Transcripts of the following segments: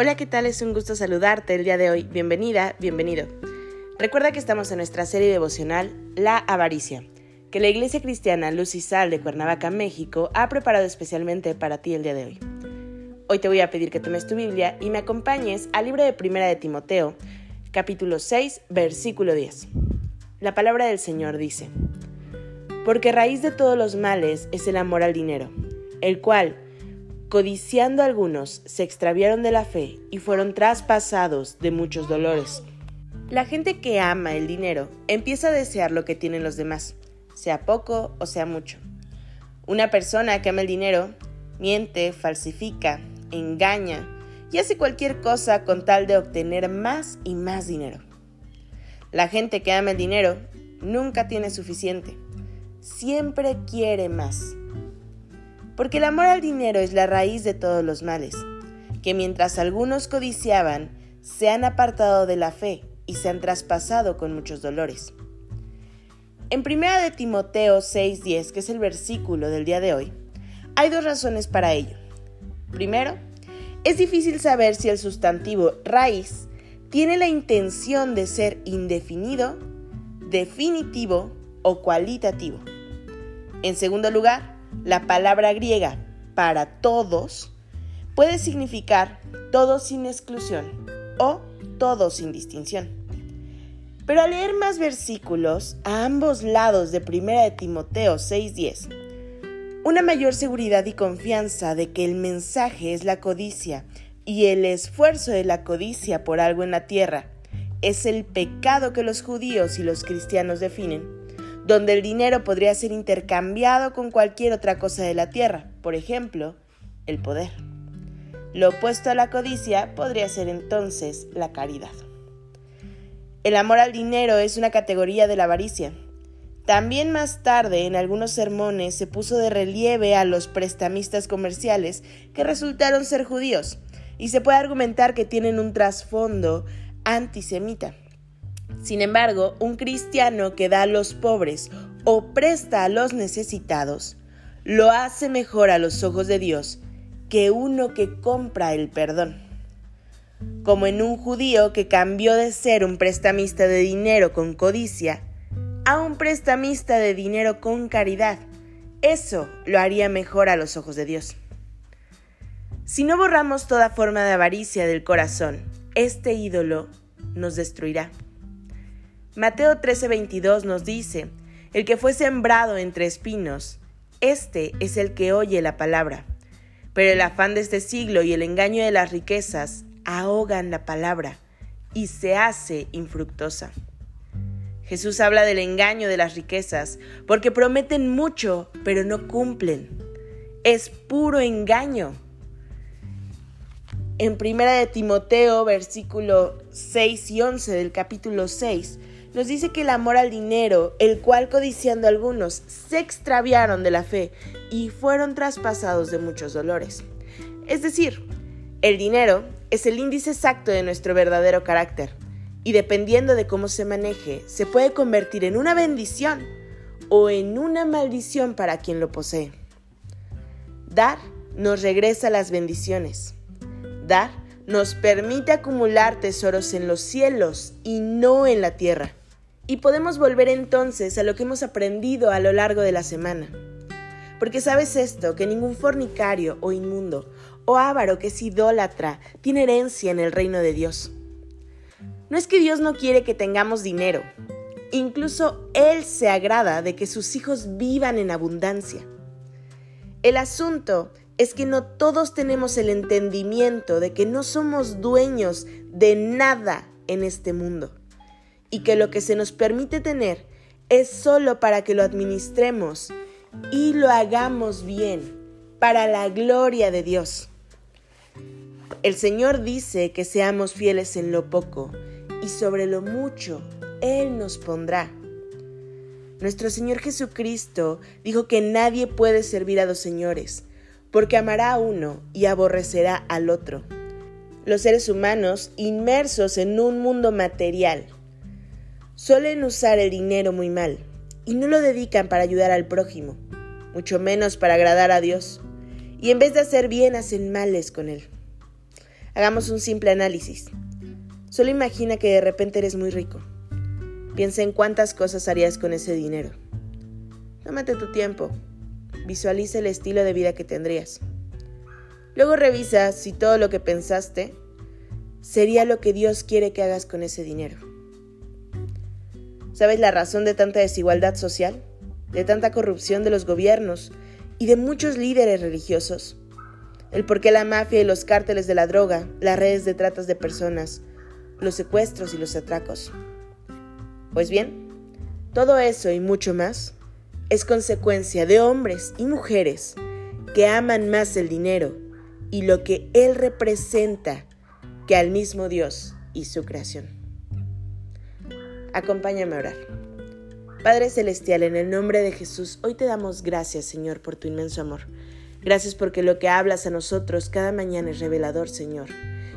Hola, ¿qué tal? Es un gusto saludarte el día de hoy. Bienvenida, bienvenido. Recuerda que estamos en nuestra serie devocional La Avaricia, que la Iglesia Cristiana Luz y Sal de Cuernavaca, México, ha preparado especialmente para ti el día de hoy. Hoy te voy a pedir que tomes tu Biblia y me acompañes al libro de Primera de Timoteo, capítulo 6, versículo 10. La palabra del Señor dice, Porque raíz de todos los males es el amor al dinero, el cual, codiciando algunos, se extraviaron de la fe y fueron traspasados de muchos dolores. La gente que ama el dinero empieza a desear lo que tienen los demás, sea poco o sea mucho. Una persona que ama el dinero miente, falsifica, engaña y hace cualquier cosa con tal de obtener más y más dinero. La gente que ama el dinero nunca tiene suficiente, siempre quiere más porque el amor al dinero es la raíz de todos los males, que mientras algunos codiciaban, se han apartado de la fe y se han traspasado con muchos dolores. En 1 de Timoteo 6:10, que es el versículo del día de hoy, hay dos razones para ello. Primero, es difícil saber si el sustantivo raíz tiene la intención de ser indefinido, definitivo o cualitativo. En segundo lugar, la palabra griega para todos puede significar todos sin exclusión o todos sin distinción. Pero al leer más versículos a ambos lados de 1 de Timoteo 6:10, una mayor seguridad y confianza de que el mensaje es la codicia y el esfuerzo de la codicia por algo en la tierra es el pecado que los judíos y los cristianos definen, donde el dinero podría ser intercambiado con cualquier otra cosa de la tierra, por ejemplo, el poder. Lo opuesto a la codicia podría ser entonces la caridad. El amor al dinero es una categoría de la avaricia. También más tarde, en algunos sermones, se puso de relieve a los prestamistas comerciales que resultaron ser judíos, y se puede argumentar que tienen un trasfondo antisemita. Sin embargo, un cristiano que da a los pobres o presta a los necesitados, lo hace mejor a los ojos de Dios que uno que compra el perdón. Como en un judío que cambió de ser un prestamista de dinero con codicia a un prestamista de dinero con caridad. Eso lo haría mejor a los ojos de Dios. Si no borramos toda forma de avaricia del corazón, este ídolo nos destruirá. Mateo 13:22 nos dice, el que fue sembrado entre espinos, este es el que oye la palabra. Pero el afán de este siglo y el engaño de las riquezas ahogan la palabra y se hace infructuosa. Jesús habla del engaño de las riquezas porque prometen mucho, pero no cumplen. Es puro engaño. En primera de Timoteo, versículo 6 y 11 del capítulo 6, nos dice que el amor al dinero, el cual codiciando algunos, se extraviaron de la fe y fueron traspasados de muchos dolores. Es decir, el dinero es el índice exacto de nuestro verdadero carácter y dependiendo de cómo se maneje, se puede convertir en una bendición o en una maldición para quien lo posee. Dar nos regresa las bendiciones. Dar nos permite acumular tesoros en los cielos y no en la tierra. Y podemos volver entonces a lo que hemos aprendido a lo largo de la semana. Porque sabes esto, que ningún fornicario o inmundo o avaro que es idólatra tiene herencia en el reino de Dios. No es que Dios no quiere que tengamos dinero, incluso Él se agrada de que sus hijos vivan en abundancia. El asunto es que no todos tenemos el entendimiento de que no somos dueños de nada en este mundo y que lo que se nos permite tener es solo para que lo administremos y lo hagamos bien, para la gloria de Dios. El Señor dice que seamos fieles en lo poco y sobre lo mucho Él nos pondrá. Nuestro Señor Jesucristo dijo que nadie puede servir a dos señores, porque amará a uno y aborrecerá al otro. Los seres humanos, inmersos en un mundo material, suelen usar el dinero muy mal y no lo dedican para ayudar al prójimo, mucho menos para agradar a Dios, y en vez de hacer bien hacen males con él. Hagamos un simple análisis. Solo imagina que de repente eres muy rico. Piensa en cuántas cosas harías con ese dinero. Tómate tu tiempo. Visualiza el estilo de vida que tendrías. Luego revisa si todo lo que pensaste sería lo que Dios quiere que hagas con ese dinero. ¿Sabes la razón de tanta desigualdad social? De tanta corrupción de los gobiernos y de muchos líderes religiosos. El por qué la mafia y los cárteles de la droga, las redes de tratas de personas, los secuestros y los atracos. Pues bien, todo eso y mucho más es consecuencia de hombres y mujeres que aman más el dinero y lo que él representa que al mismo Dios y su creación. Acompáñame a orar. Padre Celestial, en el nombre de Jesús, hoy te damos gracias, Señor, por tu inmenso amor. Gracias porque lo que hablas a nosotros cada mañana es revelador, Señor.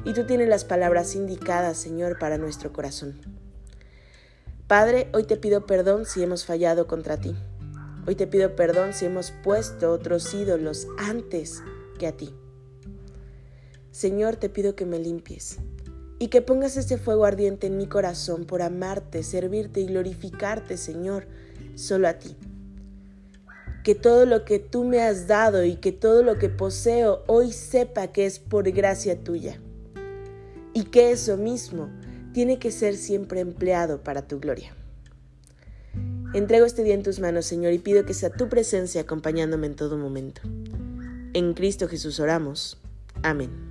Y tú tienes las palabras indicadas, Señor, para nuestro corazón. Padre, hoy te pido perdón si hemos fallado contra ti. Hoy te pido perdón si hemos puesto otros ídolos antes que a ti. Señor, te pido que me limpies, y que pongas ese fuego ardiente en mi corazón por amarte, servirte y glorificarte, Señor, solo a ti. Que todo lo que tú me has dado y que todo lo que poseo hoy sepa que es por gracia tuya. Y que eso mismo tiene que ser siempre empleado para tu gloria. Entrego este día en tus manos, Señor, y pido que sea tu presencia acompañándome en todo momento. En Cristo Jesús oramos. Amén.